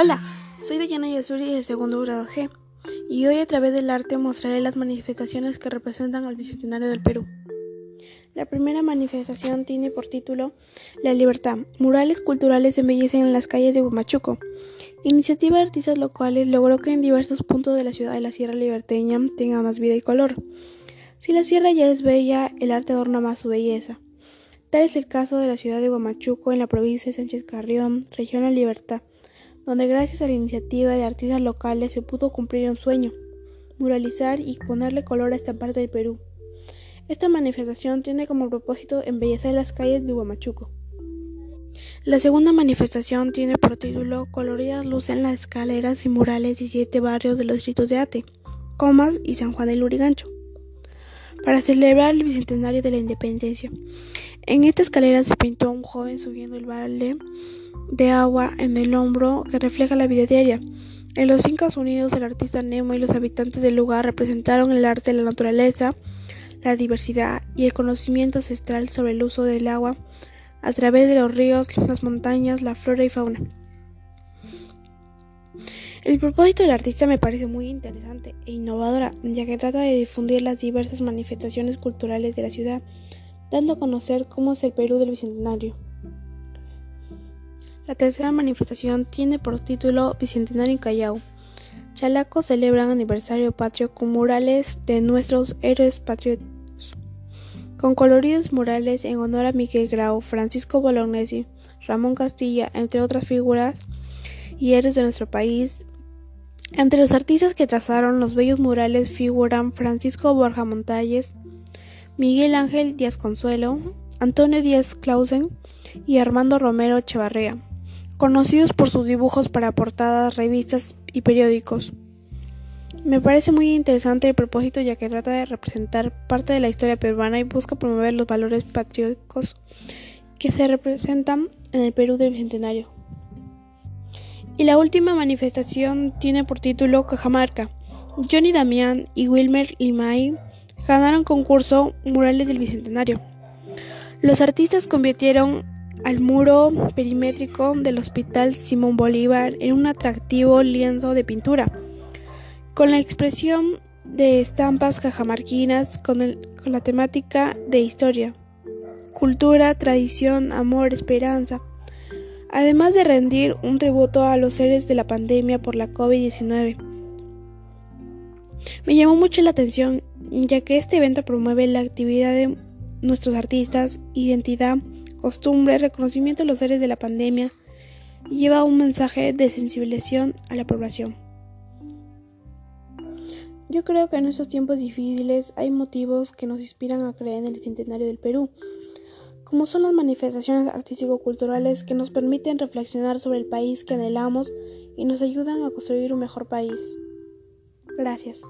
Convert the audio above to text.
Hola, soy Dayana Yasuri del segundo grado G y hoy a través del arte mostraré las manifestaciones que representan al Bicentenario del Perú. La primera manifestación tiene por título La Libertad. Murales culturales embellecen en las calles de Humachuco. Iniciativa de artistas locales logró que en diversos puntos de la ciudad de la Sierra Liberteña tenga más vida y color. Si la sierra ya es bella, el arte adorna más su belleza. Tal es el caso de la ciudad de Huamachuco en la provincia de Sánchez Carrión, región La Libertad donde gracias a la iniciativa de artistas locales se pudo cumplir un sueño, muralizar y ponerle color a esta parte del Perú. Esta manifestación tiene como propósito embellecer las calles de Huamachuco. La segunda manifestación tiene por título Coloridas luces en las escaleras y murales de siete barrios de los distritos de Ate, Comas y San Juan del Lurigancho, para celebrar el bicentenario de la independencia. En esta escalera se pintó un joven subiendo el valle de agua en el hombro que refleja la vida diaria. En los Incas Unidos, el artista Nemo y los habitantes del lugar representaron el arte la naturaleza, la diversidad y el conocimiento ancestral sobre el uso del agua a través de los ríos, las montañas, la flora y fauna. El propósito del artista me parece muy interesante e innovadora, ya que trata de difundir las diversas manifestaciones culturales de la ciudad, dando a conocer cómo es el Perú del Bicentenario. La tercera manifestación tiene por título Bicentenario en Callao. Chalacos celebran aniversario patrio con murales de nuestros héroes patriotas, con coloridos murales en honor a Miguel Grau, Francisco Bolognesi, Ramón Castilla, entre otras figuras y héroes de nuestro país. Entre los artistas que trazaron los bellos murales figuran Francisco Borja Montalles, Miguel Ángel Díaz Consuelo, Antonio Díaz Clausen y Armando Romero Echevarría conocidos por sus dibujos para portadas, revistas y periódicos. Me parece muy interesante el propósito ya que trata de representar parte de la historia peruana y busca promover los valores patrióticos que se representan en el Perú del Bicentenario. Y la última manifestación tiene por título Cajamarca. Johnny Damián y Wilmer Limay ganaron concurso Murales del Bicentenario. Los artistas convirtieron al muro perimétrico del Hospital Simón Bolívar en un atractivo lienzo de pintura, con la expresión de estampas cajamarquinas con, con la temática de historia, cultura, tradición, amor, esperanza, además de rendir un tributo a los seres de la pandemia por la COVID-19. Me llamó mucho la atención ya que este evento promueve la actividad de nuestros artistas, identidad, costumbre, reconocimiento de los seres de la pandemia y lleva un mensaje de sensibilización a la población. Yo creo que en estos tiempos difíciles hay motivos que nos inspiran a creer en el centenario del Perú, como son las manifestaciones artístico-culturales que nos permiten reflexionar sobre el país que anhelamos y nos ayudan a construir un mejor país. Gracias.